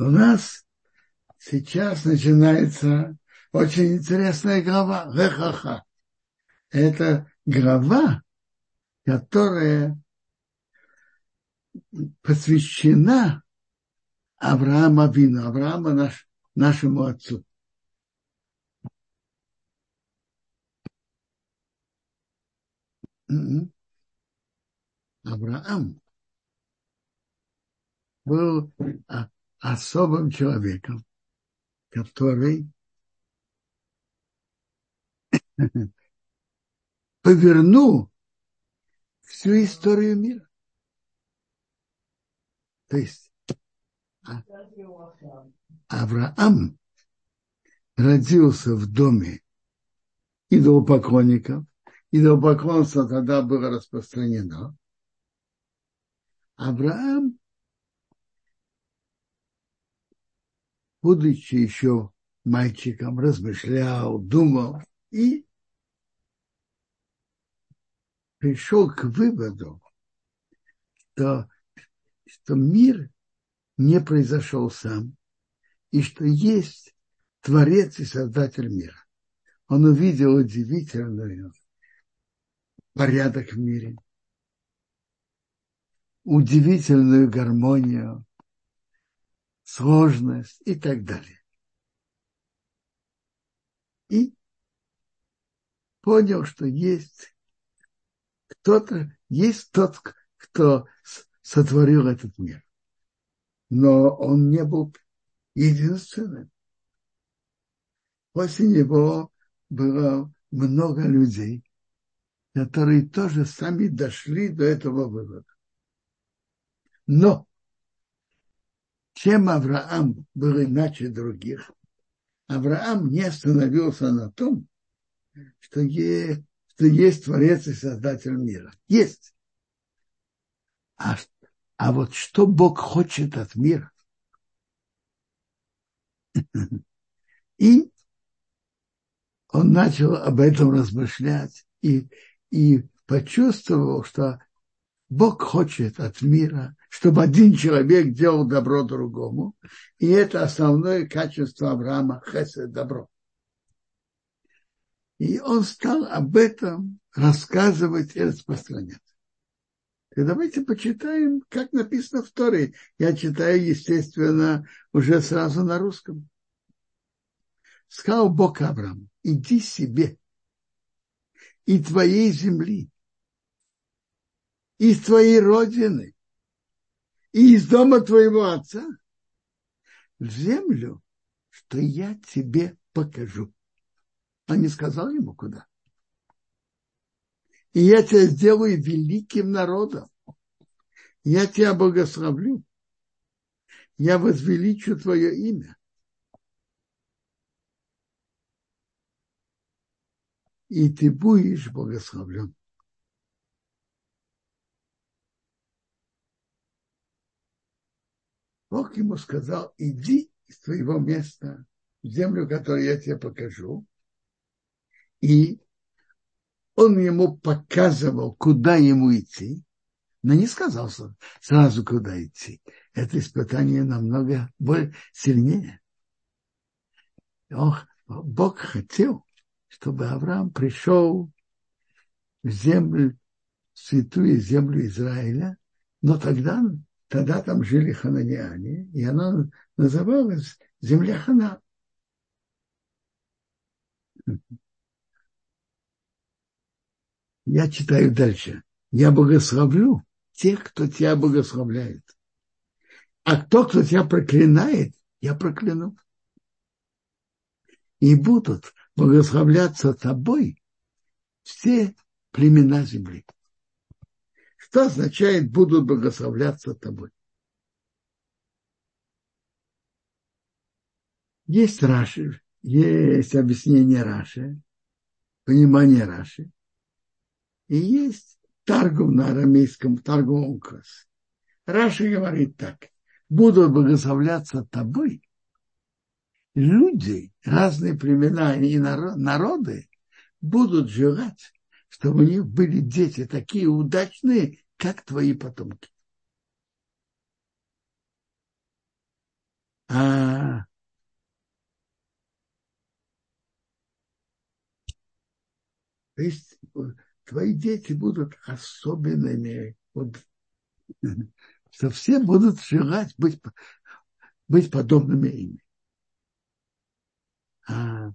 У нас сейчас начинается очень интересная глава. Ха-ха-ха. Это глава, которая посвящена Авраама Вину, Авраама наш, нашему отцу. Авраам был особым человеком, который повернул всю историю мира. То есть а, Авраам родился в доме идолопоклонников. Идолопоклонство тогда было распространено. Авраам, будучи еще мальчиком, размышлял, думал и пришел к выводу, что, что мир не произошел сам, и что есть Творец и Создатель мира. Он увидел удивительный порядок в мире, удивительную гармонию, сложность и так далее. И понял, что есть кто-то, есть тот, кто сотворил этот мир. Но он не был единственным. После него было много людей, которые тоже сами дошли до этого вывода. Но чем Авраам был иначе других, Авраам не остановился на том, что есть что есть Творец и Создатель мира. Есть. А, а вот что Бог хочет от мира? И он начал об этом размышлять и, и почувствовал, что Бог хочет от мира, чтобы один человек делал добро другому. И это основное качество Авраама – хесед – добро. И он стал об этом рассказывать и распространять. И давайте почитаем, как написано в Торе. Я читаю, естественно, уже сразу на русском. Сказал Бог Авраам, иди себе и твоей земли, из твоей родины, и из дома твоего отца в землю, что я тебе покажу. Он не сказал ему куда. И я тебя сделаю великим народом. Я тебя благословлю. Я возвеличу твое имя. И ты будешь благословлен. Бог ему сказал, иди из твоего места в землю, которую я тебе покажу, и он ему показывал, куда ему идти, но не сказал сразу, куда идти. Это испытание намного более сильнее. Ох, Бог хотел, чтобы Авраам пришел в землю, святую землю Израиля, но тогда, тогда там жили хананиане, и она называлась земля Хана. Я читаю дальше. Я благословлю тех, кто тебя благословляет. А кто, кто тебя проклинает, я прокляну. И будут благословляться тобой все племена земли. Что означает будут благословляться тобой? Есть Раши, есть объяснение Раши, понимание Раши. И есть торгум на арамейском, торгум указ. Раши говорит так. Будут благословляться тобой люди, разные племена и народы будут желать, чтобы у них были дети такие удачные, как твои потомки. А То есть э, твои дети будут особенными. Вот, что все будут желать быть, быть подобными им. А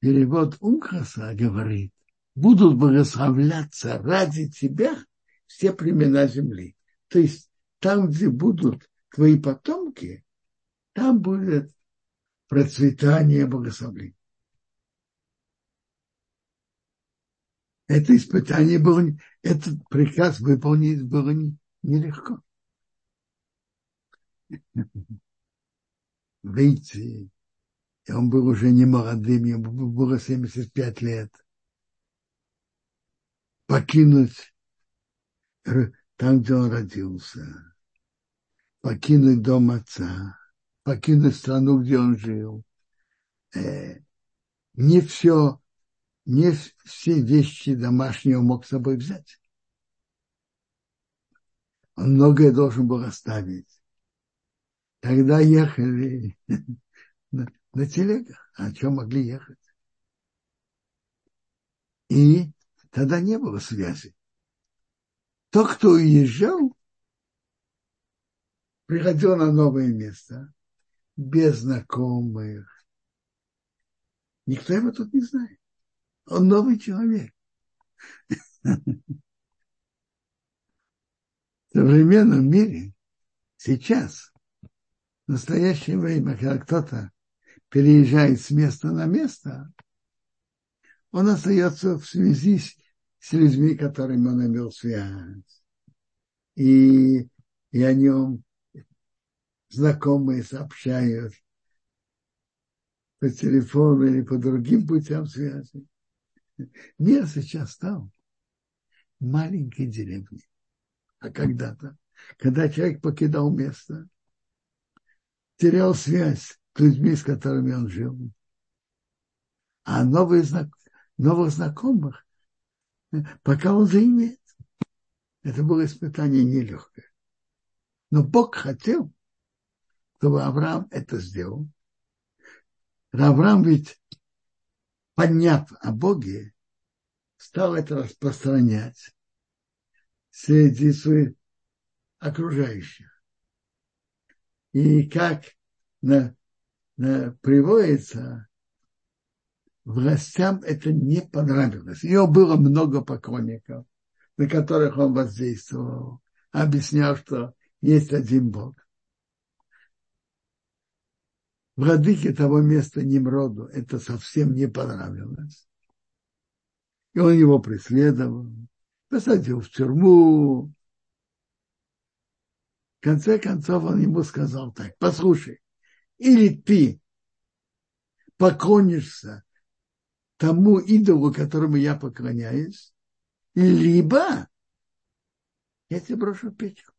перевод Умхаса говорит, будут благословляться ради тебя – все племена земли. То есть там, где будут твои потомки, там будет процветание благословения. Это испытание было, этот приказ выполнить было нелегко. Выйти, и он был уже не молодым, ему было 75 лет. Покинуть там, где он родился, покинуть дом отца, покинуть страну, где он жил. Э, не все, не все вещи домашние он мог с собой взять. Он многое должен был оставить. Тогда ехали на, на телегах. А что могли ехать? И тогда не было связи. Тот, кто уезжал, приходил на новое место, без знакомых. Никто его тут не знает. Он новый человек. В современном мире сейчас, в настоящее время, когда кто-то переезжает с места на место, он остается в связи с, с людьми, которыми он имел связь. И, и о нем знакомые сообщают по телефону или по другим путям связи. Мир сейчас стал маленькой деревней. А когда-то, когда человек покидал место, терял связь с людьми, с которыми он жил. А новые, новых знакомых, пока он заимеет. Это было испытание нелегкое. Но Бог хотел, чтобы Авраам это сделал. Авраам ведь, подняв о Боге, стал это распространять среди своих окружающих. И как на, на, приводится, властям это не понравилось. У него было много поклонников, на которых он воздействовал, объяснял, что есть один Бог владыке того места Немроду это совсем не понравилось. И он его преследовал, посадил в тюрьму. В конце концов он ему сказал так, послушай, или ты поклонишься тому идолу, которому я поклоняюсь, либо я тебя брошу печку.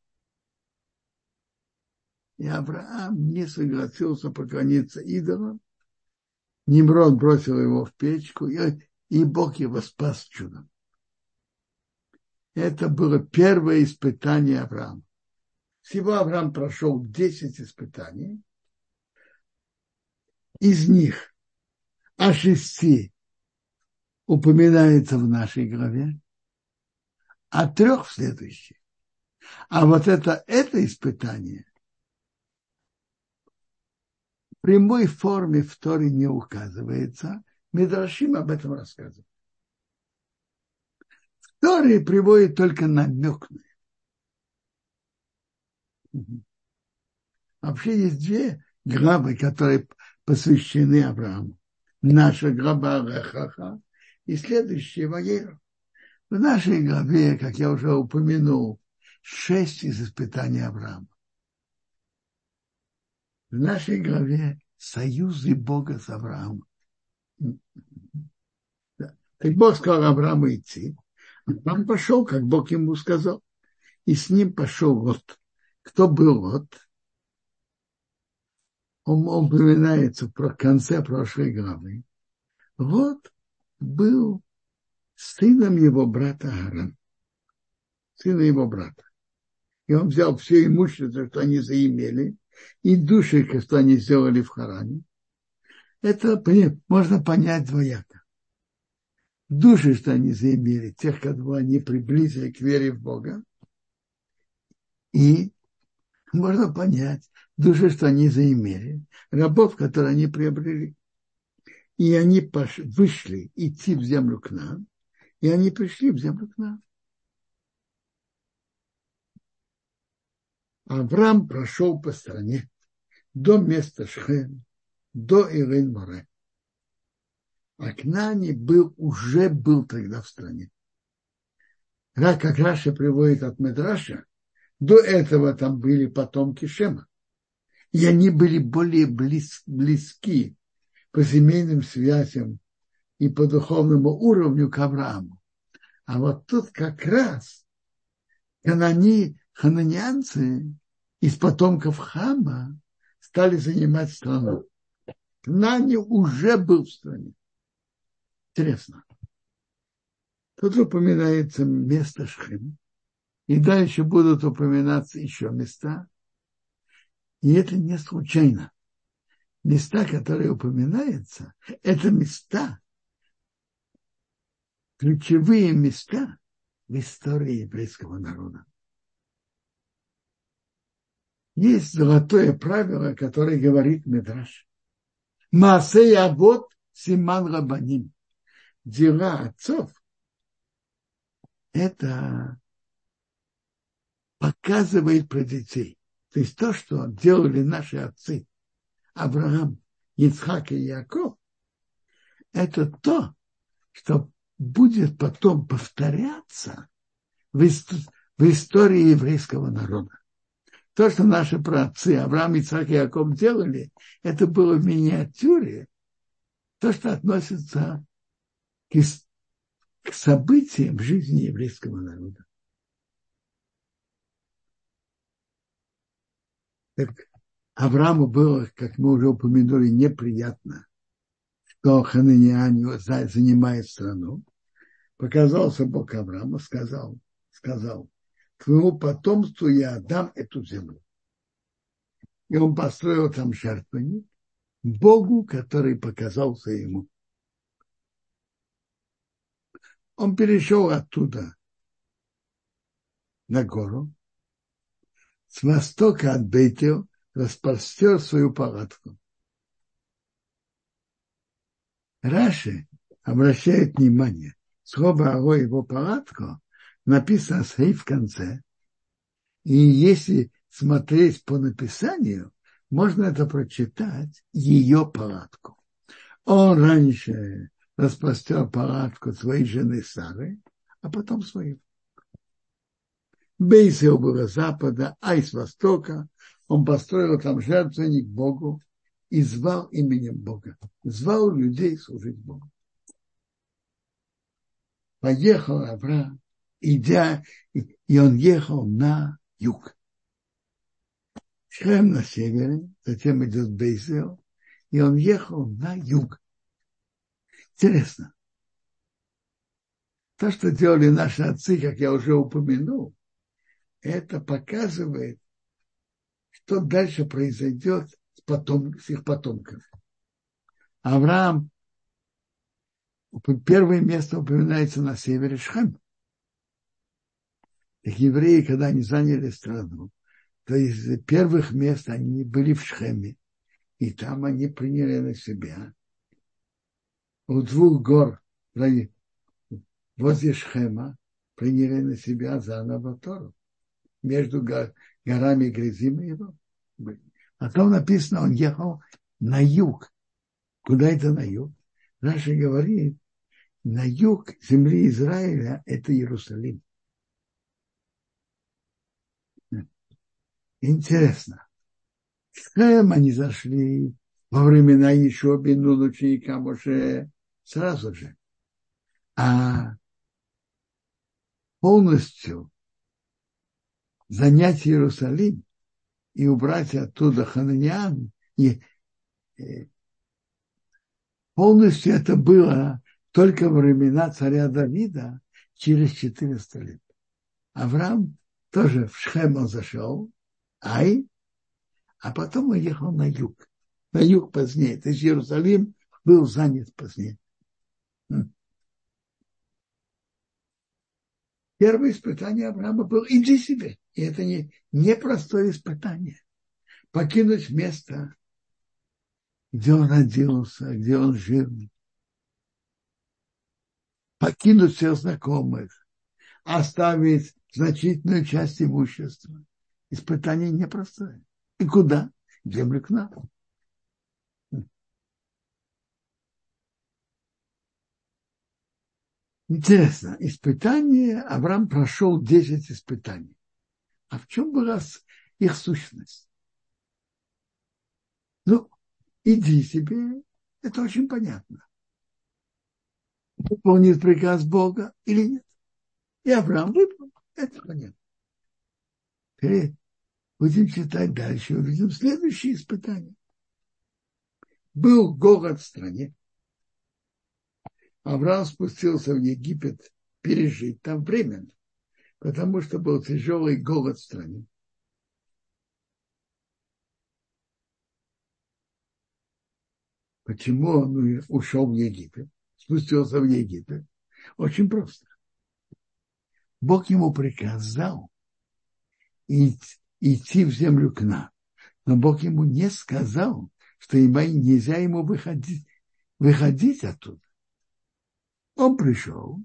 И Авраам не согласился поклониться идолам. Немрод бросил его в печку, и, и Бог его спас чудом. Это было первое испытание Авраама. Всего Авраам прошел 10 испытаний. Из них о шести упоминается в нашей главе, а трех в следующей. А вот это, это испытание прямой форме в Торе не указывается. Медрашим об этом рассказывает. В Торе приводит только намек на. Вообще есть две главы, которые посвящены Аврааму. Наша глава Рехаха и следующая Ваера. В нашей главе, как я уже упомянул, шесть из испытаний Авраама в нашей главе союзы Бога с Авраамом. Так Бог сказал Аврааму идти. Авраам пошел, как Бог ему сказал. И с ним пошел Лот. Кто был Лот? Он упоминается про конце прошлой главы. Лот был сыном его брата Аарон. Сына его брата. И он взял все имущество, что они заимели, и души, что они сделали в Харане, это можно понять двояко. души, что они заимели, тех, кого они приблизили к вере в Бога. И можно понять, души, что они заимели, рабов, которые они приобрели. И они пош... вышли идти в землю к нам, и они пришли в землю к нам. Авраам прошел по стране до места Шхем, до Ирен Море. А Кнани был, уже был тогда в стране. Как Раша приводит от Медраша, до этого там были потомки Шема. И они были более близ, близки по семейным связям и по духовному уровню к Аврааму. А вот тут как раз канани, хананианцы из потомков Хама стали занимать страну. Кнани уже был в стране. Интересно. Тут упоминается место Шхем. И дальше будут упоминаться еще места. И это не случайно. Места, которые упоминаются, это места, ключевые места в истории еврейского народа. Есть золотое правило, которое говорит Медраш. Маасей Авод Симан Рабаним. Дела отцов – это показывает про детей. То есть то, что делали наши отцы, Авраам, Ицхак и Яков, это то, что будет потом повторяться в, в истории еврейского народа. То, что наши праотцы Авраам, Ицхак и Яков делали, это было в миниатюре, то, что относится к, к событиям жизни еврейского народа. Так Аврааму было, как мы уже упомянули, неприятно, что хананиане занимает страну. Показался Бог Аврааму, сказал, сказал, твоему потомству я отдам эту землю. И он построил там жертвенник Богу, который показался ему. Он перешел оттуда на гору, с востока от Бейтел распростер свою палатку. Раши обращает внимание, слово «Аго» его палатку написано с в конце. И если смотреть по написанию, можно это прочитать ее палатку. Он раньше распростер палатку своей жены Сары, а потом свою. Бейсел было с запада, а с востока. Он построил там жертвенник Богу и звал именем Бога. Звал людей служить Богу. Поехал Авраам идя, и он ехал на юг. Шхем на севере, затем идет Бейзел, и он ехал на юг. Интересно. То, что делали наши отцы, как я уже упомянул, это показывает, что дальше произойдет с, потом, с их потомками. Авраам, первое место упоминается на севере Шхем. Так евреи, когда они заняли страну, то из первых мест они были в Шхеме, и там они приняли на себя у двух гор возле Шхема приняли на себя заново Тору. Между горами Грязим и его. А там написано, он ехал на юг. Куда это на юг? Раша говорит, на юг земли Израиля это Иерусалим. Интересно. Шхем они зашли во времена еще бину ученика Моше сразу же. А полностью занять Иерусалим и убрать оттуда хананиан, и, и полностью это было только во времена царя Давида через 400 лет. Авраам тоже в Шхем он зашел, Ай, а потом он ехал на юг. На юг позднее. То есть Иерусалим был занят позднее. Первое испытание Авраама было «иди себе». И это не, непростое испытание. Покинуть место, где он родился, где он жил. Покинуть всех знакомых, оставить значительную часть имущества. Испытание непростое. И куда? Землю к нам. Интересно, испытание, Авраам прошел 10 испытаний. А в чем была их сущность? Ну, иди себе, это очень понятно. Выполнит приказ Бога или нет. И Авраам выполнил, это понятно. Теперь будем читать дальше, увидим следующее испытание. Был голод в стране. Авраам спустился в Египет пережить там временно, потому что был тяжелый голод в стране. Почему он ушел в Египет, спустился в Египет? Очень просто. Бог ему приказал идти в землю к нам. Но Бог ему не сказал, что нельзя ему выходить, выходить оттуда. Он пришел,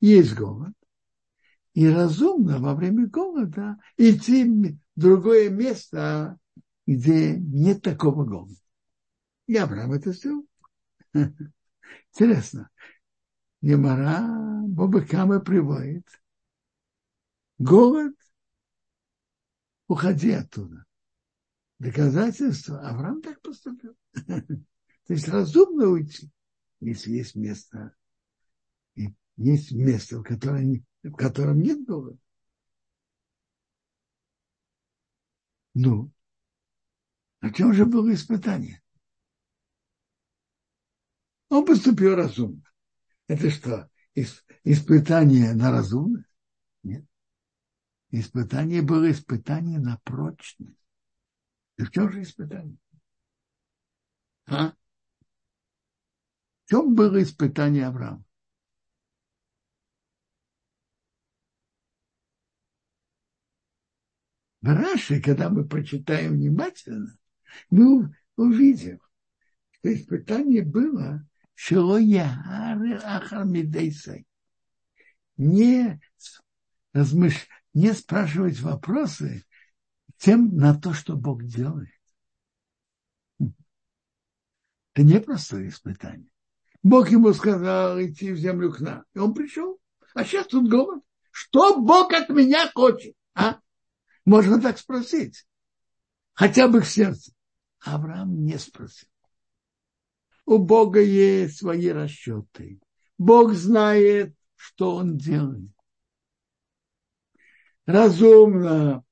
есть голод, и разумно во время голода идти в другое место, где нет такого голода. И Авраам это сделал. Интересно. Немара Бабакама приводит. Голод, уходи оттуда. Доказательство. Авраам так поступил. То есть разумно уйти, если есть место есть место, в котором, в котором нет голода. Ну, о чем же было испытание? Он поступил разумно. Это что, испытание на разумность? Нет. Испытание было испытание на прочность. И в чем же испытание? А? В чем было испытание Авраама? Раши, когда мы прочитаем внимательно, мы увидим, что испытание было не, размыш... не спрашивать вопросы тем на то, что Бог делает. Это непростое испытание. Бог ему сказал идти в землю к нам. И он пришел. А сейчас тут голод. Что Бог от меня хочет? А? Можно так спросить. Хотя бы в сердце. Авраам не спросил. У Бога есть свои расчеты. Бог знает, что он делает. Разумно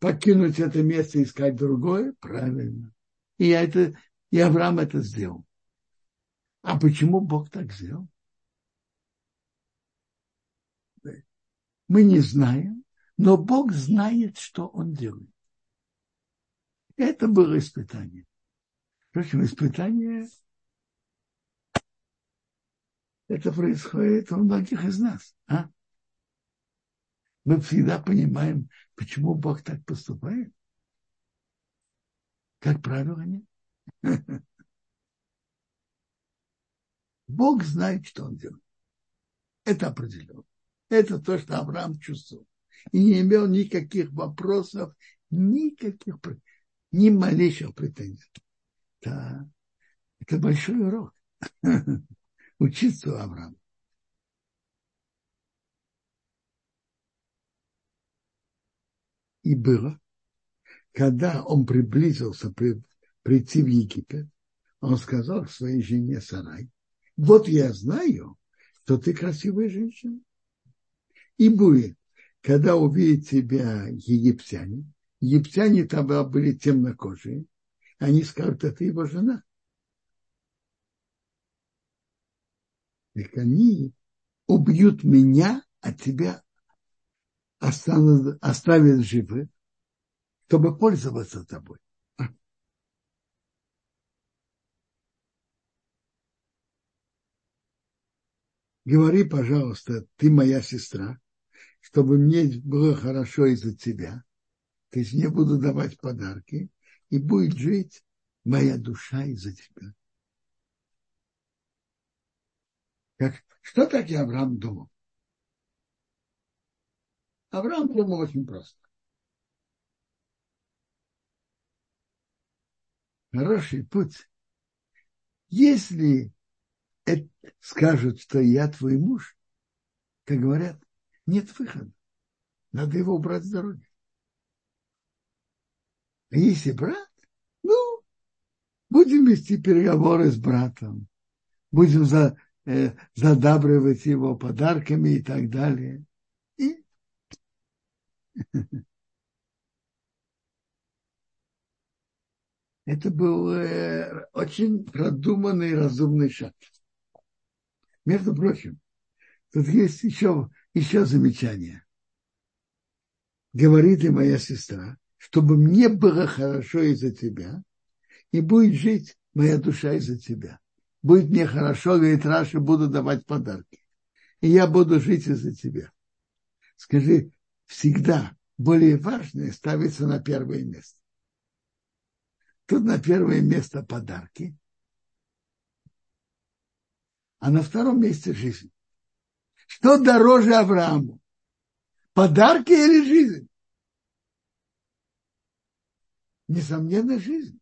покинуть это место и искать другое, правильно. И, я это, и Авраам это сделал. А почему Бог так сделал? Мы не знаем но Бог знает, что Он делает. Это было испытание. Впрочем, испытание это происходит у многих из нас. А? Мы всегда понимаем, почему Бог так поступает. Как правило, нет. Бог знает, что он делает. Это определенно. Это то, что Авраам чувствовал и не имел никаких вопросов, никаких, ни малейших претензий. Да, это большой урок. Учиться у Авраама. И было, когда он приблизился при, прийти в Египет, он сказал своей жене Сарай, вот я знаю, что ты красивая женщина. И будет, когда увидят тебя египтяне, египтяне там были темнокожие, они скажут, это его жена. Так они убьют меня, а тебя оставят живы, чтобы пользоваться тобой. говори, пожалуйста, ты моя сестра, чтобы мне было хорошо из-за тебя. То есть мне буду давать подарки, и будет жить моя душа из-за тебя. Как, что так и Авраам думал? Авраам думал очень просто. Хороший путь. Если это скажут, что я твой муж, как говорят, нет выхода. Надо его убрать с дороги. А если брат, ну, будем вести переговоры с братом, будем за, э, задабривать его подарками и так далее. И это был э, очень продуманный разумный шаг. Между прочим, тут есть еще, еще замечание. Говорит и моя сестра, чтобы мне было хорошо из-за тебя, и будет жить моя душа из-за тебя. Будет мне хорошо, говорит Раша, буду давать подарки. И я буду жить из-за тебя. Скажи, всегда более важное ставится на первое место. Тут на первое место подарки, а на втором месте жизнь. Что дороже Аврааму? Подарки или жизнь? Несомненно, жизнь.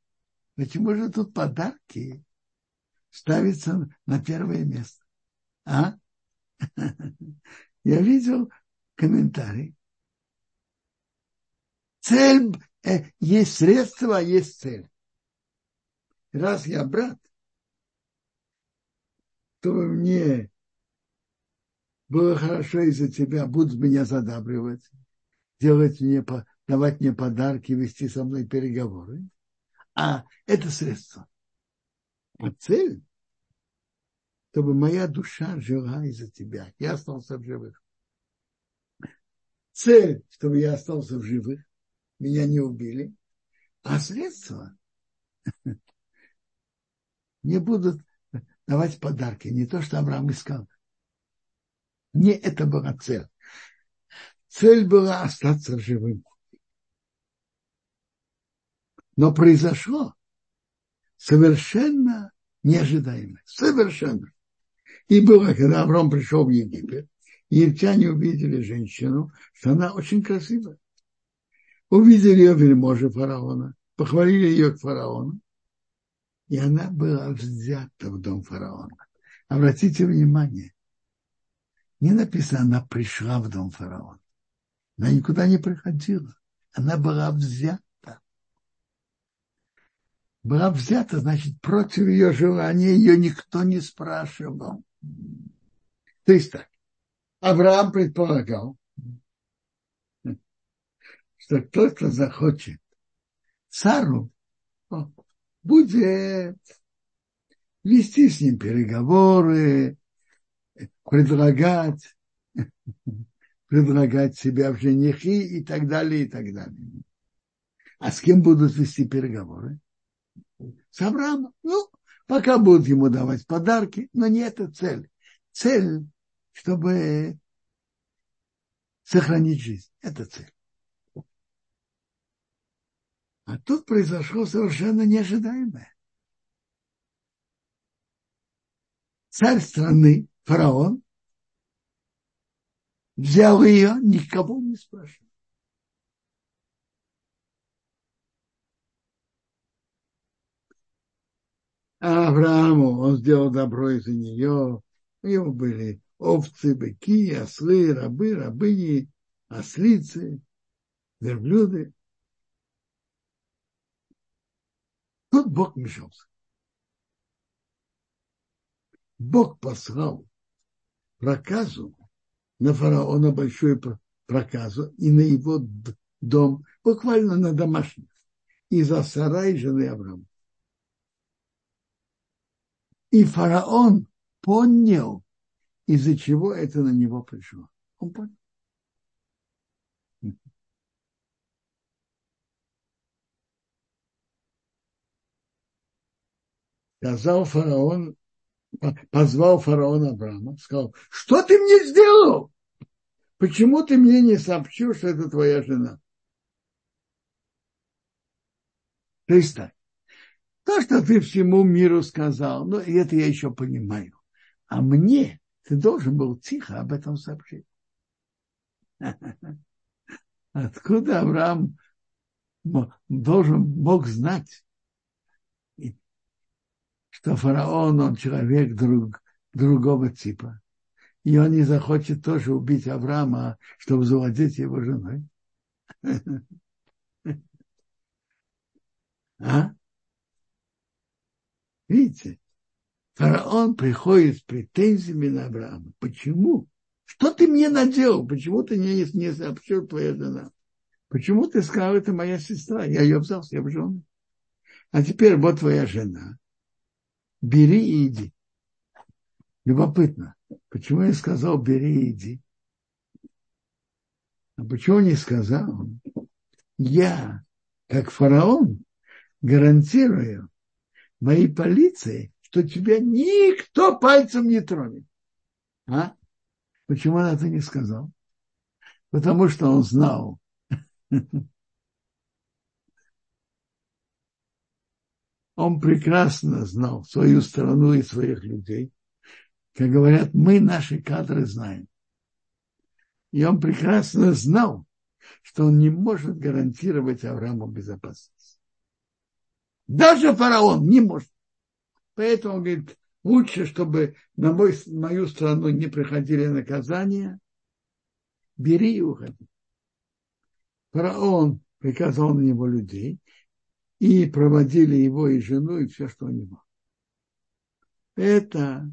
Почему же тут подарки ставятся на первое место? А? Я видел комментарий. Цель, э, есть средство, а есть цель. Раз я брат, чтобы мне было хорошо из-за тебя, будут меня задабривать, делать мне, давать мне подарки, вести со мной переговоры. А это средство. А цель, чтобы моя душа жила из-за тебя. Я остался в живых. Цель, чтобы я остался в живых, меня не убили. А средства мне будут давать подарки. Не то, что Авраам искал. Не это была цель. Цель была остаться живым. Но произошло совершенно неожидаемо. Совершенно. И было, когда Авраам пришел в Египет, египтяне увидели женщину, что она очень красивая. Увидели ее вельможи фараона, похвалили ее к фараону и она была взята в дом фараона. Обратите внимание, не написано, она пришла в дом фараона. Она никуда не приходила. Она была взята. Была взята, значит, против ее желания ее никто не спрашивал. То есть так. Авраам предполагал, что тот, кто захочет Сару, будет вести с ним переговоры, предлагать, предлагать себя в женихи и так далее, и так далее. А с кем будут вести переговоры? С Авраамом. Ну, пока будут ему давать подарки, но не это цель. Цель, чтобы сохранить жизнь. Это цель. А тут произошло совершенно неожидаемое. Царь страны, фараон, взял ее, никого не спрашивал. Аврааму он сделал добро из-за нее. У него были овцы, быки, ослы, рабы, рабыни, ослицы, верблюды. Тут Бог вмешался. Бог послал проказу на фараона большую проказу и на его дом, буквально на домашних, и за сарай жены Авраама. И фараон понял, из-за чего это на него пришло. Он понял. сказал фараон позвал фараона Авраама, сказал, что ты мне сделал? Почему ты мне не сообщил, что это твоя жена? Перестань. То, что ты всему миру сказал, ну, это я еще понимаю. А мне ты должен был тихо об этом сообщить. Откуда Авраам должен мог знать, что фараон, он человек друг, другого типа. И он не захочет тоже убить Авраама, чтобы завладеть его женой. А? Видите, фараон приходит с претензиями на Авраама. Почему? Что ты мне наделал? Почему ты мне не сообщил твоя жена? Почему ты сказал, это моя сестра? Я ее взял себе в жену. А теперь вот твоя жена. Бери и иди. Любопытно. Почему я сказал, бери и иди? А почему не сказал? Я, как фараон, гарантирую моей полиции, что тебя никто пальцем не тронет. А? Почему он это не сказал? Потому что он знал. Он прекрасно знал свою страну и своих людей. Как говорят, мы наши кадры знаем. И он прекрасно знал, что он не может гарантировать Аврааму безопасность. Даже фараон не может. Поэтому он говорит, лучше, чтобы на мой, мою страну не приходили наказания, бери и уходи. Фараон приказал на него людей, и проводили его и жену, и все, что у него. Это,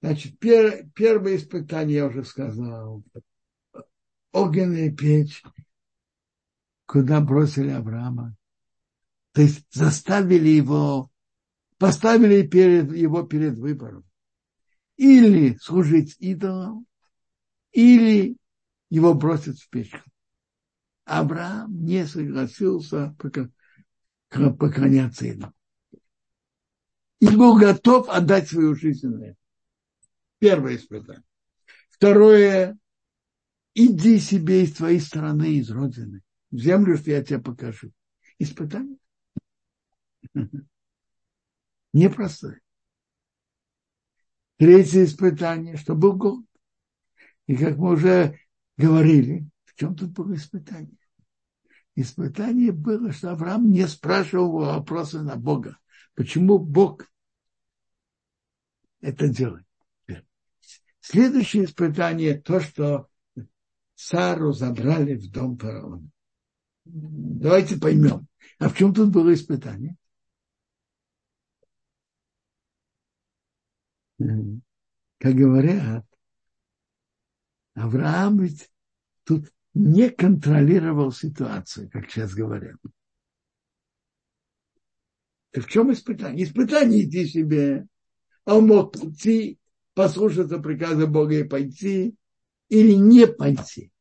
значит, пер, первое испытание, я уже сказал, огненная печь, куда бросили Авраама. То есть заставили его поставили перед, его перед выбором. Или служить идолам, или его бросить в печку. Авраам не согласился поклоняться идолам. И был готов отдать свою жизнь на это. Первое испытание. Второе, иди себе из твоей страны, из родины, в землю, что я тебе покажу. Испытание непростой. Третье испытание, что был голод. И как мы уже говорили, в чем тут было испытание? Испытание было, что Авраам не спрашивал вопросы на Бога. Почему Бог это делает? Следующее испытание то, что Сару забрали в дом фараона. Давайте поймем. А в чем тут было испытание? как говорят, Авраам ведь тут не контролировал ситуацию, как сейчас говорят. И в чем испытание? Испытание иди себе. Он мог прийти, послушаться приказа Бога и пойти, или не пойти.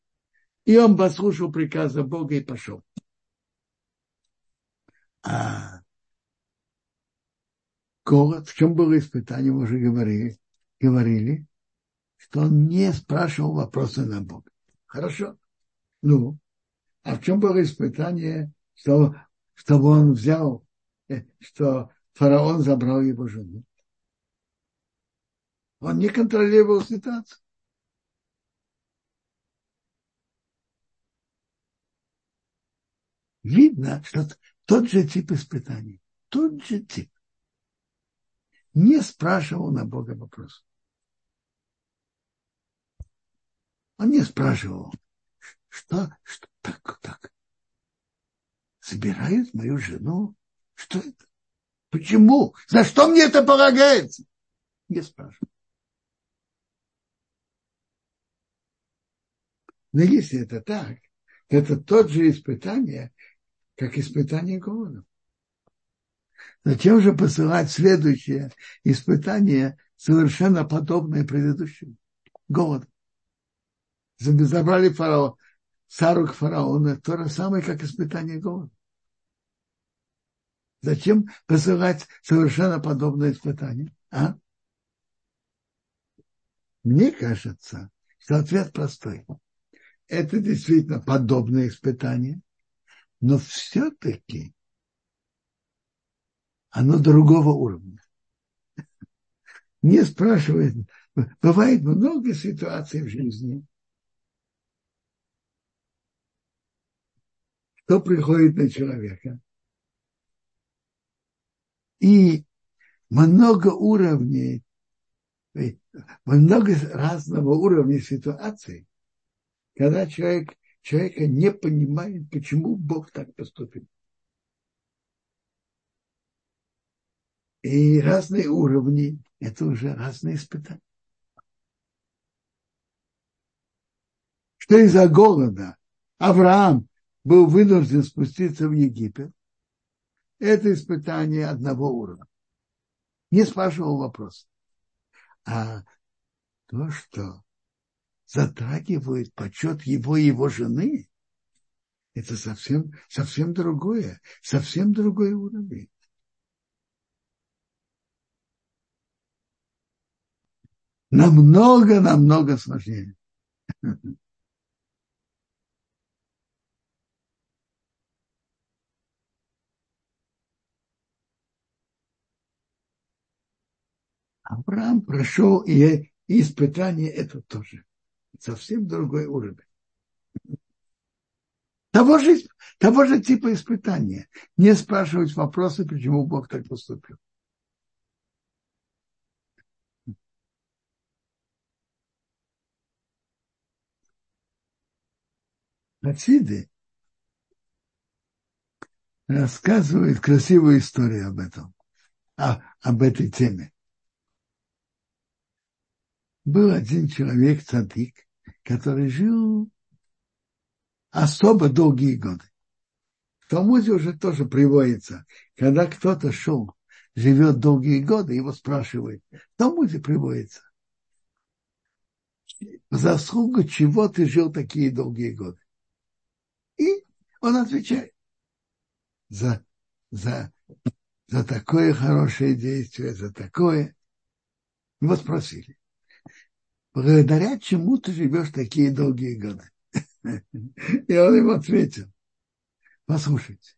И он послушал приказа Бога и пошел. А голод, в чем было испытание, мы уже говорили, говорили, что он не спрашивал вопросы на Бога. Хорошо. Ну, а в чем было испытание, что, чтобы он взял, э, что фараон забрал его жену? Он не контролировал ситуацию. Видно, что тот же тип испытаний, тот же тип не спрашивал на Бога вопрос. Он не спрашивал, что, что так, так. Собирают мою жену? Что это? Почему? За что мне это полагается? Не спрашивал. Но если это так, то это тот же испытание, как испытание голодом. Зачем же посылать следующее испытание, совершенно подобное предыдущему? Голод. Забрали фараон, Сару к фараона, то же самое, как испытание голода. Зачем посылать совершенно подобное испытание? А? Мне кажется, что ответ простой. Это действительно подобное испытание, но все-таки оно другого уровня. Не спрашивает, бывает много ситуаций в жизни, что приходит на человека. И много уровней, много разного уровня ситуаций, когда человек, человека не понимает, почему Бог так поступил. И разные уровни – это уже разные испытания. Что из-за голода Авраам был вынужден спуститься в Египет, это испытание одного уровня. Не спрашивал вопрос. А то, что затрагивает почет его и его жены, это совсем, совсем другое, совсем другой уровень. Намного, намного сложнее. Авраам прошел и, испытание это тоже. Совсем другой уровень. Того же, того же типа испытания. Не спрашивать вопросы, почему Бог так поступил. Хасиды рассказывают красивую историю об этом, а, об этой теме был один человек, цадик, который жил особо долгие годы. В Талмуде уже тоже приводится, когда кто-то шел, живет долгие годы, его спрашивают. В Талмуде приводится. В заслугу чего ты жил такие долгие годы? И он отвечает за, за, за такое хорошее действие, за такое. Его спросили благодаря чему ты живешь такие долгие годы? И он ему ответил, послушайте,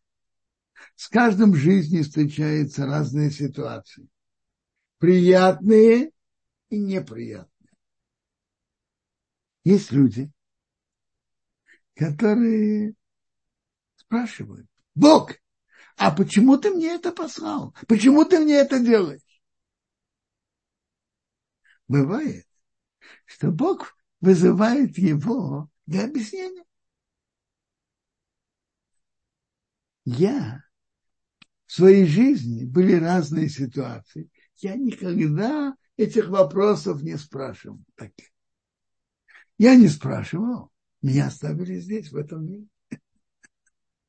с каждым в жизни встречаются разные ситуации. Приятные и неприятные. Есть люди, которые спрашивают, Бог, а почему ты мне это послал? Почему ты мне это делаешь? Бывает, что Бог вызывает его для объяснения. Я в своей жизни были разные ситуации. Я никогда этих вопросов не спрашивал. Так. Я не спрашивал. Меня оставили здесь, в этом мире.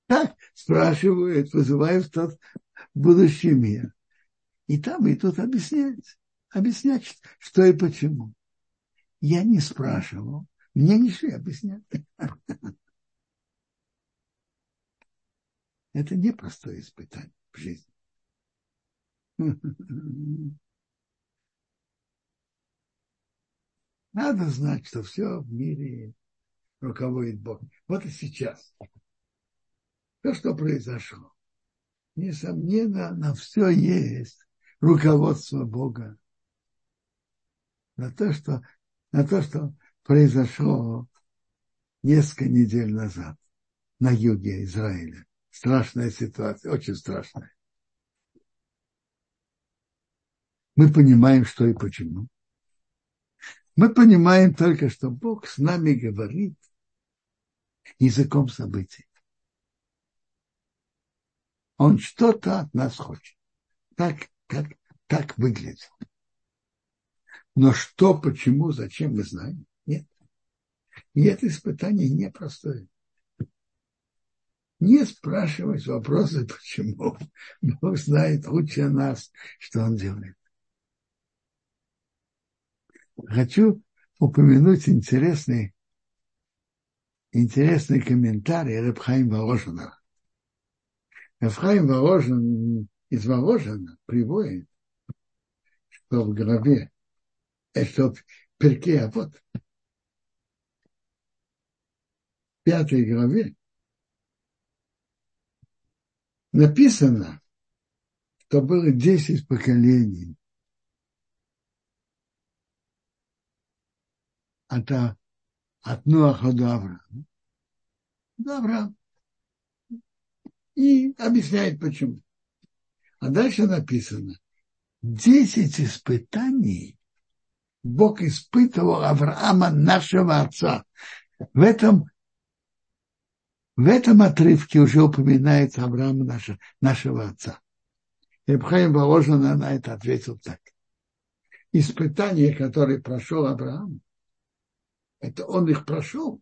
Так спрашивают, вызывают в тот будущий мир. И там и тут объяснять. Объяснять, что и почему. Я не спрашивал. Мне не шли объяснять. Это непростое испытание в жизни. Надо знать, что все в мире руководит Бог. Вот и сейчас. То, что произошло. Несомненно, на все есть руководство Бога. На то, что на то, что произошло несколько недель назад на юге Израиля. Страшная ситуация, очень страшная. Мы понимаем, что и почему. Мы понимаем только, что Бог с нами говорит языком событий. Он что-то от нас хочет. Так, как, так выглядит. Но что, почему, зачем, мы знаем? Нет. И это испытание непростое. Не спрашивать вопросы, почему. Бог знает лучше нас, что Он делает. Хочу упомянуть интересный, интересный комментарий Рабхаим Воложина. Рабхаим Воложин из Воложина приводит, что в главе, что в перке, а вот в пятой главе написано, что было десять поколений от, от Нуаха до Авраама. До Авраама. И объясняет почему. А дальше написано, десять испытаний Бог испытывал Авраама, нашего отца. В этом, в этом отрывке уже упоминается Авраама, наша, нашего отца. И Ибхаим Воложина на это ответил так. Испытания, которые прошел Авраам, это он их прошел,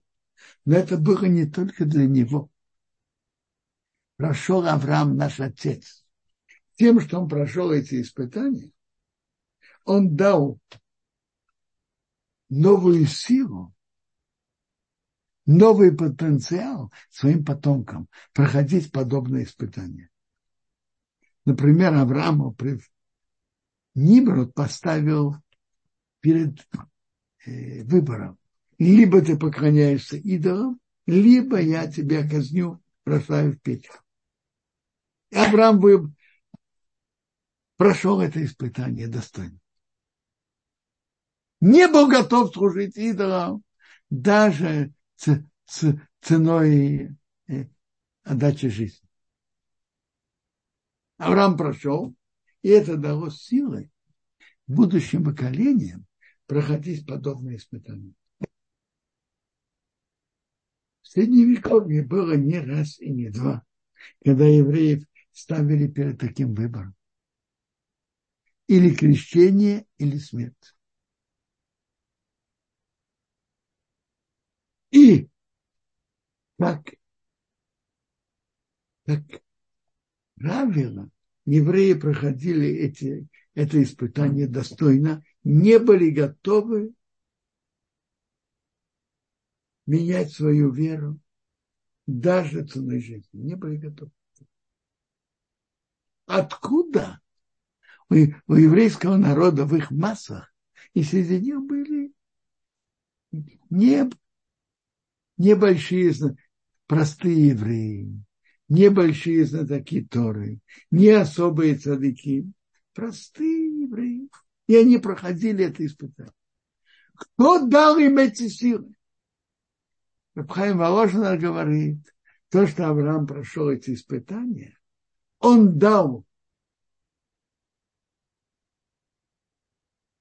но это было не только для него. Прошел Авраам, наш отец. Тем, что он прошел эти испытания, он дал новую силу, новый потенциал своим потомкам проходить подобные испытания. Например, Аврааму Ниброд поставил перед э, выбором. Либо ты поклоняешься идолам, либо я тебя казню, бросаю в печь. И Авраам вы... прошел это испытание достойно. Не был готов служить идолам, даже ценой э, отдачи жизни. Авраам прошел, и это дало силы будущим поколениям проходить подобные испытания. В Средневековье было не раз и не два, когда евреев ставили перед таким выбором. Или крещение, или смерть. И как, как правило, евреи проходили эти, это испытание достойно, не были готовы менять свою веру даже ценой жизни. Не были готовы. Откуда у, у еврейского народа в их массах и среди них были не, небольшие, простые евреи, небольшие знатоки Торы, не особые цадыки, простые евреи. И они проходили это испытание. Кто дал им эти силы? Рабхайм Воложина говорит, то, что Авраам прошел эти испытания, он дал,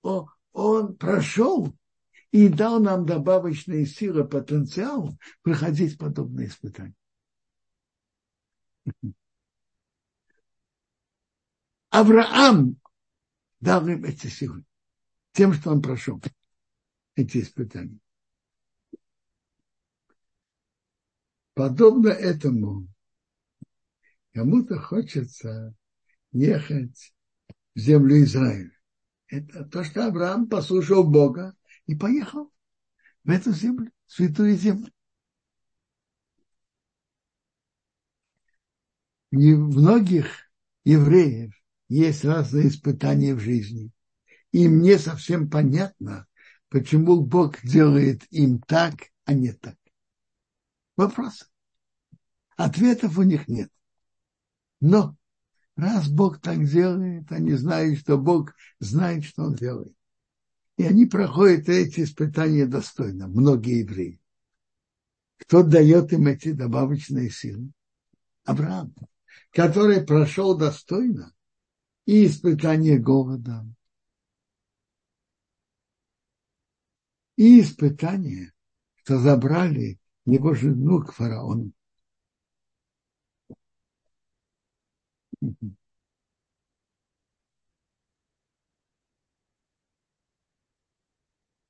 он прошел и дал нам добавочные силы, потенциал проходить подобные испытания. Авраам дал им эти силы тем, что он прошел эти испытания. Подобно этому, кому-то хочется ехать в землю Израиля. Это то, что Авраам послушал Бога и поехал в эту землю, святую землю. У многих евреев есть разные испытания в жизни. И мне совсем понятно, почему Бог делает им так, а не так. Вопрос. Ответов у них нет. Но раз Бог так делает, они знают, что Бог знает, что Он делает. И они проходят эти испытания достойно, многие евреи. Кто дает им эти добавочные силы? Авраам, который прошел достойно и испытание голодом, и испытание, что забрали его жену к фараону.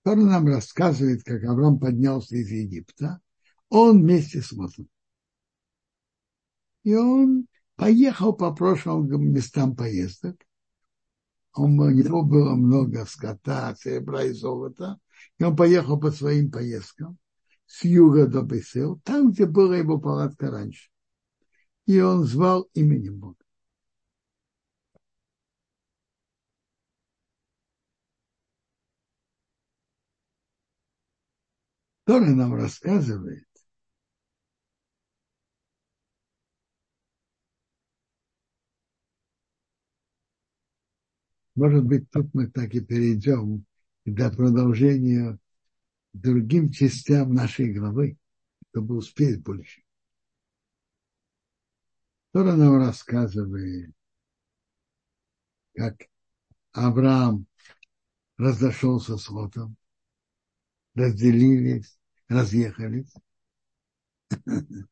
Тора нам рассказывает, как Авраам поднялся из Египта, он вместе с Лотом. И он поехал по прошлым местам поездок. Он, у него было много скота, серебра и золота. И он поехал по своим поездкам с юга до Бесел, там, где была его палатка раньше. И он звал именем Бога. Тора нам рассказывает, Может быть, тут мы так и перейдем для продолжения другим частям нашей главы, чтобы успеть больше. Тора нам рассказывает, как Авраам разошелся с Лотом, разделились, разъехались.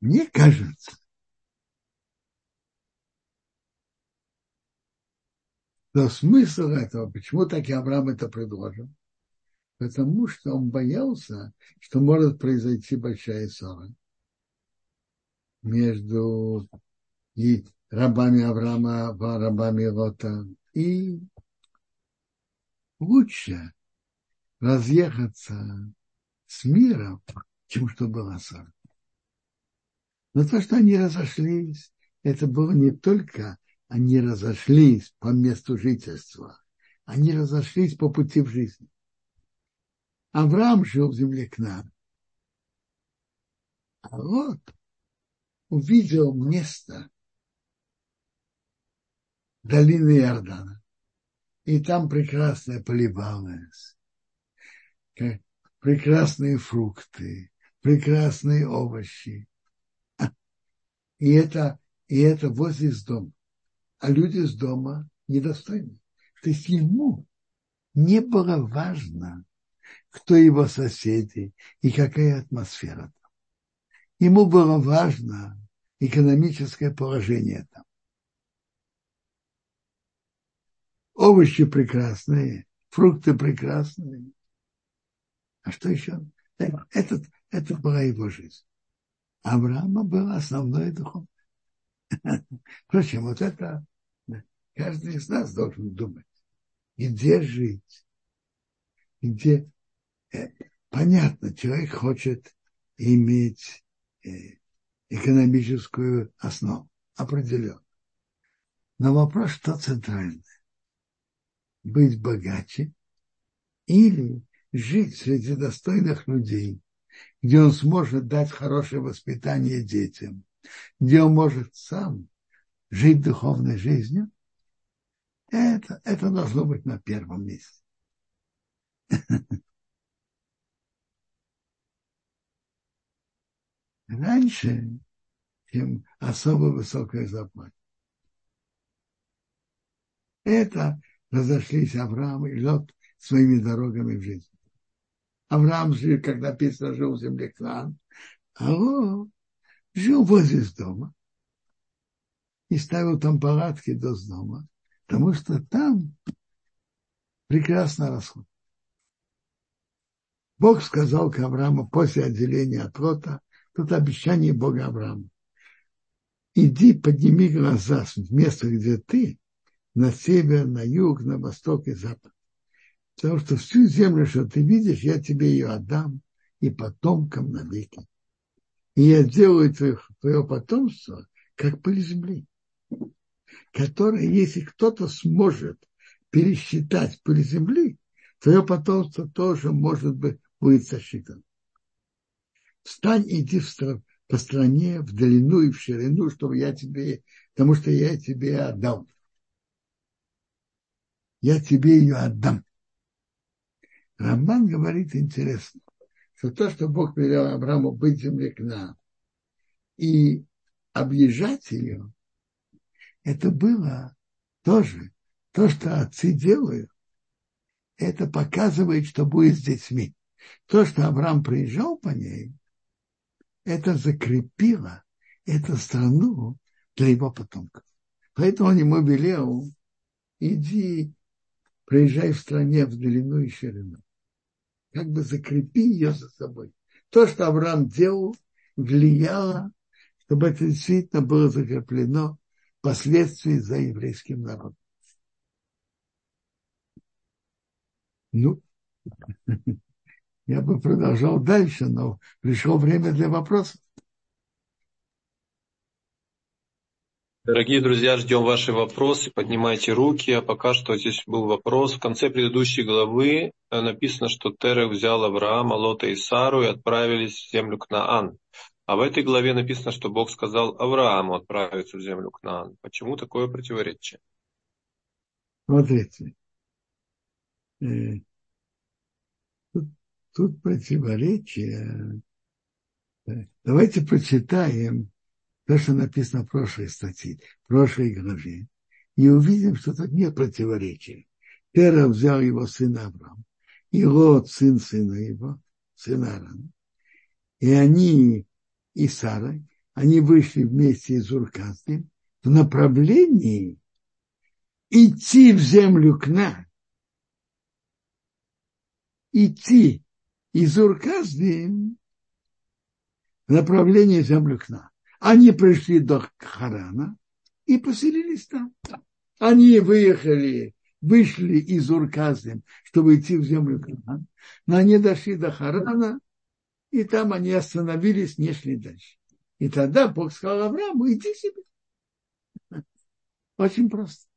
Мне кажется, Но смысл этого, почему так и Авраам это предложил? Потому что он боялся, что может произойти большая ссора между и рабами Авраама, рабами Лота. И лучше разъехаться с миром, чем что была ссора. Но то, что они разошлись, это было не только они разошлись по месту жительства, они разошлись по пути в жизни. Авраам жил в земле к нам. А вот увидел место долины Иордана. И там прекрасная полибалность, прекрасные фрукты, прекрасные овощи. И это, и это возле дома а люди с дома недостойны. То есть ему не было важно, кто его соседи и какая атмосфера там. Ему было важно экономическое положение там. Овощи прекрасные, фрукты прекрасные. А что еще? Это, это была его жизнь. Авраама было основное духовное. Впрочем, вот это каждый из нас должен думать, где жить, где э, понятно, человек хочет иметь э, экономическую основу, определенно. Но вопрос, что центральный? Быть богаче или жить среди достойных людей, где он сможет дать хорошее воспитание детям, где он может сам жить духовной жизнью, это, это должно быть на первом месте. Раньше, чем особо высокая зарплата. Это разошлись Авраам и Лот своими дорогами в жизни. Авраам жил, как написано, жил в земле клан, а он жил возле дома и ставил там палатки до дома, потому что там прекрасно расход. Бог сказал к Аврааму после отделения от Лота, тут обещание Бога Аврааму. Иди, подними глаза в место, где ты, на север, на юг, на восток и запад. Потому что всю землю, что ты видишь, я тебе ее отдам и потомкам навеки. И я сделаю твое, твое потомство, как пыль земли, которое, если кто-то сможет пересчитать пыль земли, твое потомство тоже, может быть, будет сосчитано. Встань, иди в стран, по стране, в длину и в ширину, чтобы я тебе, потому что я тебе отдам. Я тебе ее отдам. Рамбан говорит интересно что то, что Бог велел Аврааму быть земле к нам и объезжать ее, это было тоже то, что отцы делают, это показывает, что будет с детьми. То, что Авраам приезжал по ней, это закрепило эту страну для его потомков. Поэтому он ему велел, иди, приезжай в стране в длину и ширину как бы закрепи ее за собой. То, что Авраам делал, влияло, чтобы это действительно было закреплено впоследствии за еврейским народом. Ну, я бы продолжал дальше, но пришло время для вопросов. Дорогие друзья, ждем ваши вопросы, поднимайте руки. А пока что здесь был вопрос. В конце предыдущей главы э, написано, что Терех взял Авраама, Лота и Сару и отправились в землю Кнаан. А в этой главе написано, что Бог сказал Аврааму отправиться в землю Кнаан. Почему такое противоречие? Смотрите. Э, тут, тут противоречие. Э, давайте прочитаем то, что написано в прошлой статье, в прошлой главе, и увидим, что тут нет противоречия. Тера взял его сына Авраам, и Лот, сын сына его, сына Арана. И они, и Сара, они вышли вместе из Уркастым в направлении идти в землю к нам. Идти из Урказдим в направлении землю к нам. Они пришли до Харана и поселились там. Они выехали, вышли из Урказым, чтобы идти в землю Канан. Но они дошли до Харана, и там они остановились, не шли дальше. И тогда Бог сказал Аврааму, иди себе. Очень просто.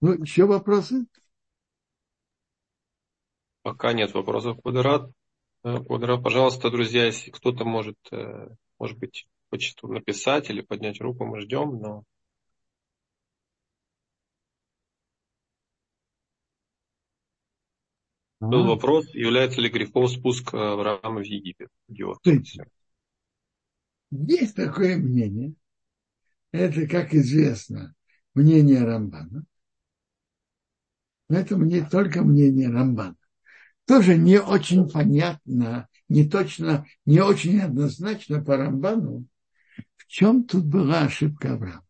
Ну, еще вопросы? Пока нет вопросов, Квадрат. Э, Квадрат, пожалуйста, друзья, если кто-то может, э, может быть, хочет написать или поднять руку, мы ждем, но Был вопрос, является ли грехом спуск Авраама в Египет? Есть такое мнение. Это, как известно, мнение Рамбана. Но это не только мнение Рамбана тоже не очень понятно, не точно, не очень однозначно по Рамбану, в чем тут была ошибка Авраама.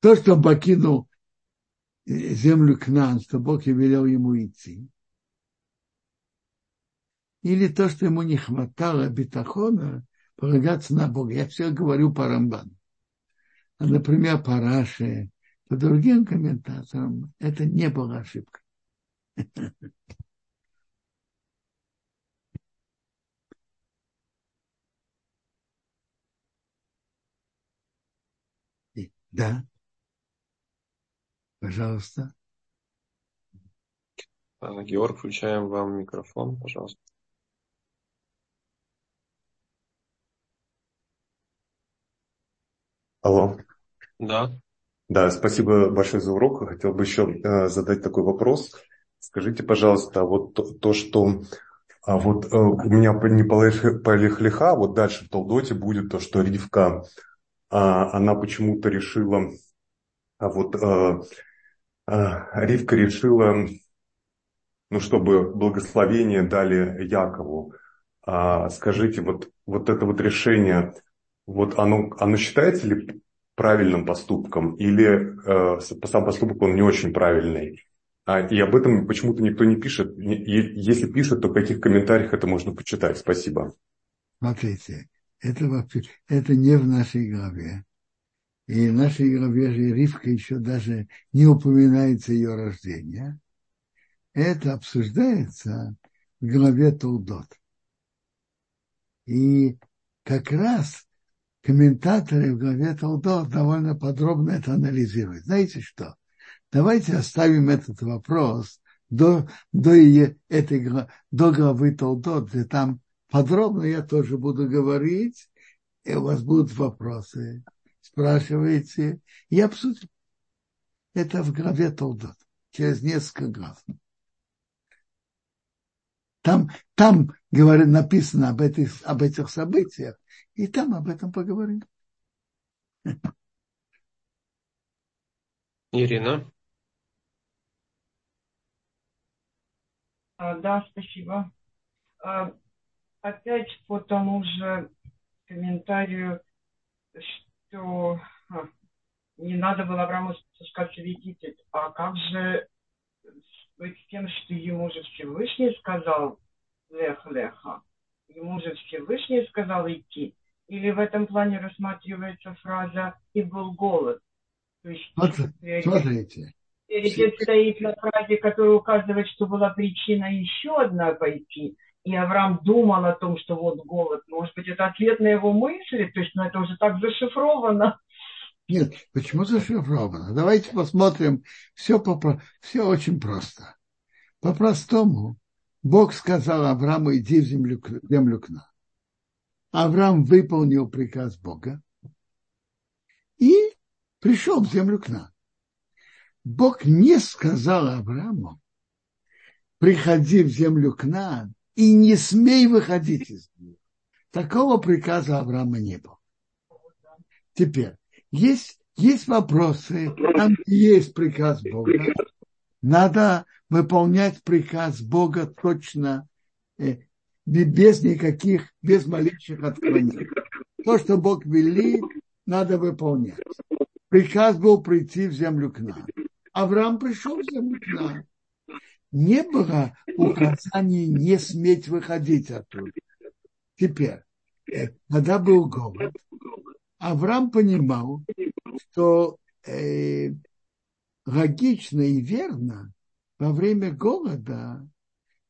То, что он покинул землю Кнан, что Бог и велел ему идти, или то, что ему не хватало бетахона, полагаться на Бога. Я все говорю по Рамбану. А, например, по Раше, по другим комментаторам, это не была ошибка. Да. Пожалуйста. Георг, включаем вам микрофон, пожалуйста. Алло. Да. Да, спасибо большое за урок. Хотел бы еще э, задать такой вопрос. Скажите, пожалуйста, вот то, то что а вот э, у меня не полихлиха, вот дальше в Толдоте будет то, что Ривка, а, она почему-то решила, а вот а, а, Ривка решила, ну, чтобы благословение дали Якову. А, скажите, вот, вот это вот решение, вот оно, оно считается ли правильным поступком или э, сам поступок он не очень правильный? А, и об этом почему-то никто не пишет. Если пишет, то в каких комментариях это можно почитать? Спасибо. Смотрите, это, это не в нашей главе. И в нашей главе же Ривка еще даже не упоминается ее рождение. Это обсуждается в главе Толдот. И как раз комментаторы в главе Толдот довольно подробно это анализируют. Знаете что? Давайте оставим этот вопрос до, до, этой, до главы Толдот, где там подробно я тоже буду говорить, и у вас будут вопросы. Спрашивайте и обсудим. Это в главе Толдот, через несколько глав. Там, там говорит, написано об этих, об этих событиях, и там об этом поговорим. Ирина. Да, спасибо. А, опять по тому же комментарию, что а, не надо было Аврааму в Египет. А как же быть с тем, что ему же Всевышний сказал Лех-Леха? Ему же Всевышний сказал идти. Или в этом плане рассматривается фраза «и был голод». То есть, смотрите, Перед стоит на фразе, которая указывает, что была причина еще одна пойти. и Авраам думал о том, что вот голод, может быть, это ответ на его мысли, то есть ну, это уже так зашифровано. Нет, почему зашифровано? Давайте посмотрим. Все, по, все очень просто. По-простому. Бог сказал Аврааму, иди в землю, в землю к нам. Авраам выполнил приказ Бога и пришел в землю к нам. Бог не сказал Аврааму, приходи в землю к нам и не смей выходить из нее. Такого приказа Авраама не было. Теперь, есть, есть вопросы, там есть приказ Бога. Надо выполнять приказ Бога точно, э, без никаких, без малейших отклонений. То, что Бог велит, надо выполнять. Приказ был прийти в землю к нам. Авраам пришел в землю не было указаний не сметь выходить оттуда. Теперь, э, когда был голод, Авраам понимал, что э, логично и верно во время голода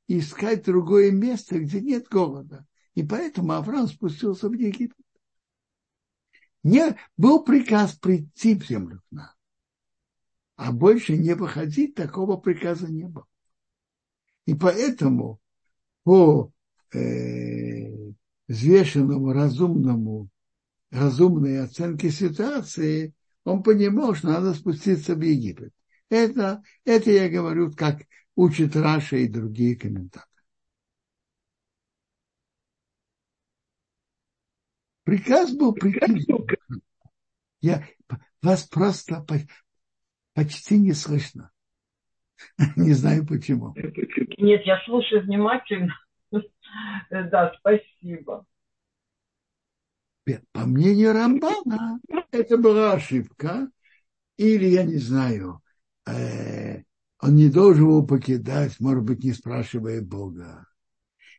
искать другое место, где нет голода. И поэтому Авраам спустился в Египет. Не, был приказ прийти в землю к нам. А больше не выходить, такого приказа не было. И поэтому по э, взвешенному, разумному, разумной оценке ситуации он понимал, что надо спуститься в Египет. Это, это я говорю, как учат Раша и другие комментаторы. Приказ был прийти. Я, вас просто почти не слышно. Не знаю почему. Нет, я слушаю внимательно. Да, спасибо. По мнению Рамбана, это была ошибка. Или, я не знаю, э, он не должен был покидать, может быть, не спрашивая Бога.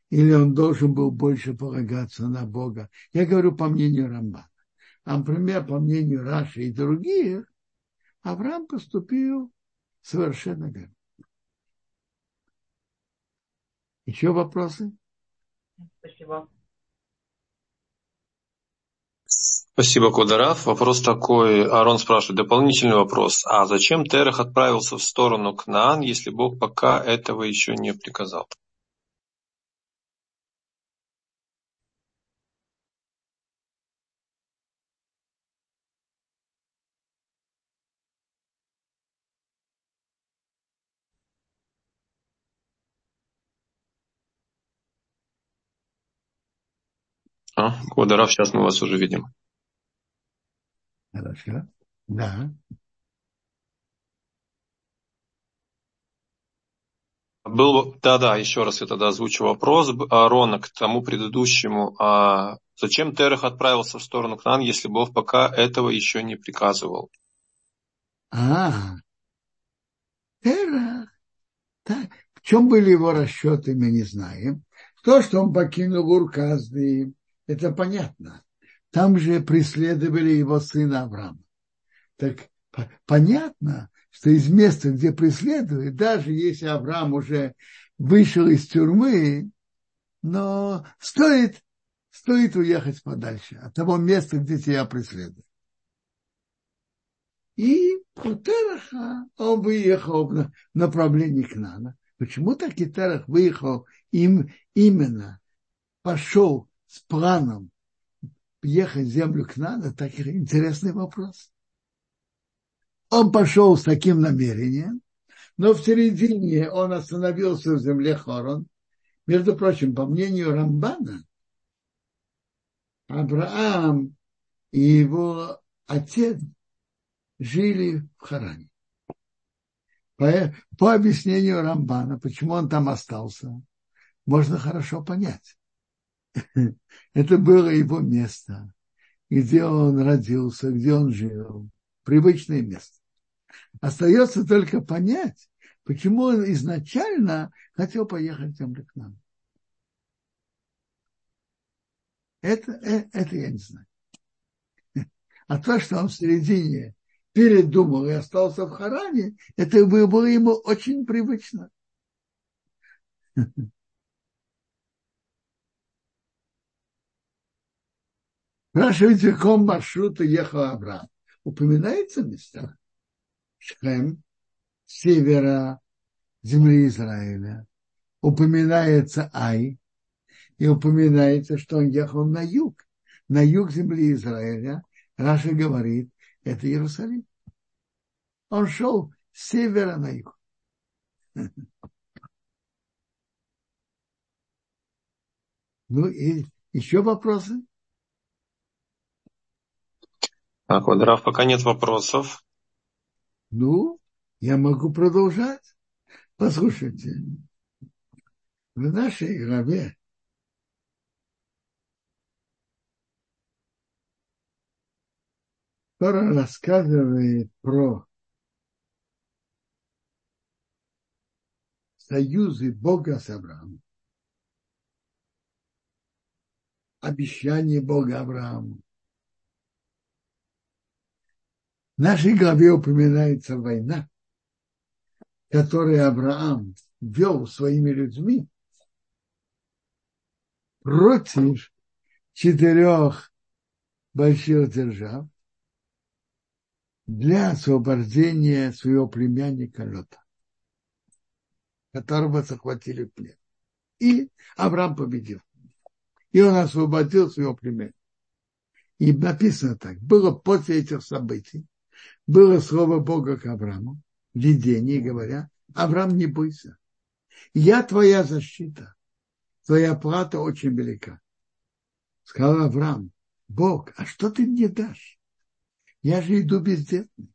Или он должен был больше полагаться на Бога. Я говорю по мнению Рамбана. А, например, по мнению Раши и других, Авраам поступил совершенно верно. Еще вопросы? Спасибо. Спасибо, Кударав. Вопрос такой. Арон спрашивает, дополнительный вопрос. А зачем Терах отправился в сторону Кнаан, если Бог пока этого еще не приказал? А, Кударав, сейчас мы вас уже видим. Хорошо. Да. Был, да, да, еще раз я тогда озвучу вопрос Аарона к тому предыдущему. А зачем Терах отправился в сторону Кнан, если Бог пока этого еще не приказывал? А, Терах. Так. В чем были его расчеты, мы не знаем. То, что он покинул Урказды, это понятно. Там же преследовали его сына Авраама. Так понятно, что из места, где преследуют, даже если Авраам уже вышел из тюрьмы, но стоит, стоит уехать подальше от того места, где тебя преследуют. И у Тераха он выехал в направлении Кнана. Почему так и Терах выехал им именно, пошел с планом ехать в землю к надо, так интересный вопрос. Он пошел с таким намерением, но в середине он остановился в земле Хорон. Между прочим, по мнению Рамбана, Авраам и его отец жили в Харане. По, по объяснению Рамбана, почему он там остался, можно хорошо понять. Это было его место, где он родился, где он жил, привычное место. Остается только понять, почему он изначально хотел поехать в к нам. Это, это, это я не знаю. А то, что он в середине передумал и остался в Харане, это было ему очень привычно. Спрашивает, в каком маршруте ехал Авраам. Упоминается места? Шхем, севера земли Израиля. Упоминается Ай. И упоминается, что он ехал на юг. На юг земли Израиля. Раша говорит, это Иерусалим. Он шел с севера на юг. Ну и еще вопросы? Так, Вадрав, пока нет вопросов. Ну, я могу продолжать. Послушайте, в нашей главе Тора рассказывает про союзы Бога с Авраамом. Обещание Бога Аврааму. В нашей главе упоминается война, которую Авраам вел своими людьми против четырех больших держав для освобождения своего племянника Лота, которого захватили в плен. И Авраам победил. И он освободил своего племянника. И написано так. Было после этих событий, было слово Бога к Аврааму, видение, говоря, Авраам, не бойся. Я твоя защита. Твоя плата очень велика. Сказал Авраам, Бог, а что ты мне дашь? Я же иду бездетный.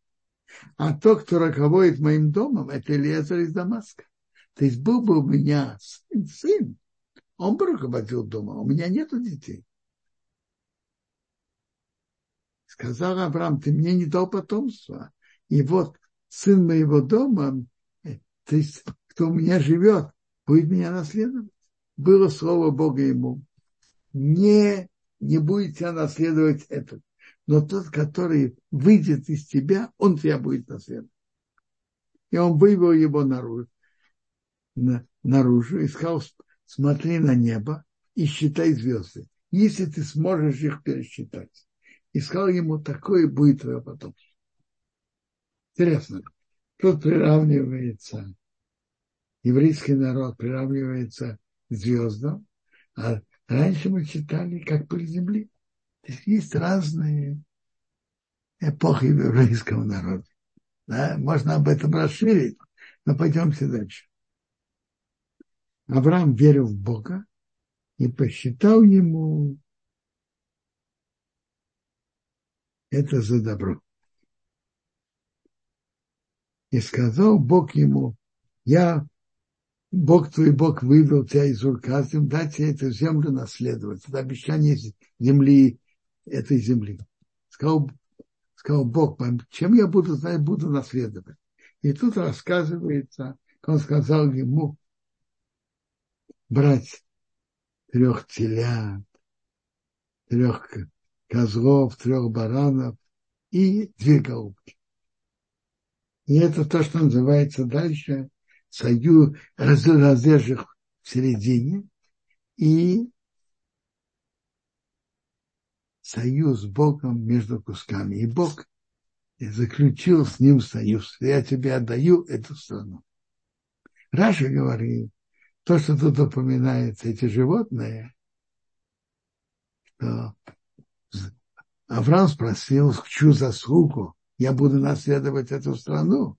А тот, кто руководит моим домом, это Элиезер из Дамаска. То есть был бы у меня сын, сын, он бы руководил домом, у меня нету детей. Сказал Авраам, ты мне не дал потомства. И вот сын моего дома, э, то есть кто у меня живет, будет меня наследовать. Было слово Бога ему. Не, не будете наследовать этот. Но тот, который выйдет из тебя, он тебя будет наследовать. И он вывел его наружу, на, наружу и сказал, смотри на небо и считай звезды, если ты сможешь их пересчитать и сказал ему, такое будет твое потомство. Интересно, тут приравнивается еврейский народ, приравнивается к звездам, а раньше мы читали, как пыль земли. То есть есть разные эпохи еврейского народа. Да? Можно об этом расширить, но пойдемте дальше. Авраам верил в Бога и посчитал ему это за добро. И сказал Бог ему, я, Бог твой Бог вывел тебя из Урказим, дать тебе эту землю наследовать. Это обещание земли, этой земли. Сказал, сказал Бог, чем я буду знать, буду наследовать. И тут рассказывается, он сказал ему брать трех телят, трех козлов, трех баранов и две голубки. И это то, что называется дальше союз разрежих в середине и союз с Богом между кусками. И Бог заключил с ним союз. Я тебе отдаю эту страну. Раша говорит, то, что тут упоминается, эти животные, что Авраам спросил, чью заслугу я буду наследовать эту страну.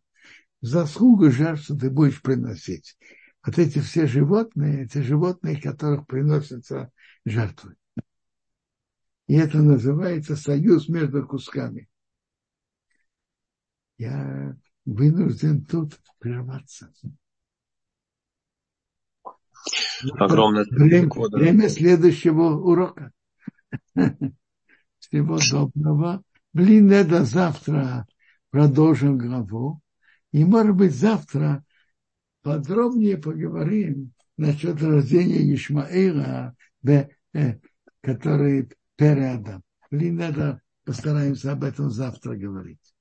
Заслугу жертву ты будешь приносить. Вот эти все животные, эти животные, которых приносятся жертвы. И это называется союз между кусками. Я вынужден тут прерваться. Огромное время, время следующего урока. Всего доброго. Блин, это завтра продолжим главу. И, может быть, завтра подробнее поговорим насчет рождения Ишмаила, э, который переадам. Блин, это постараемся об этом завтра говорить.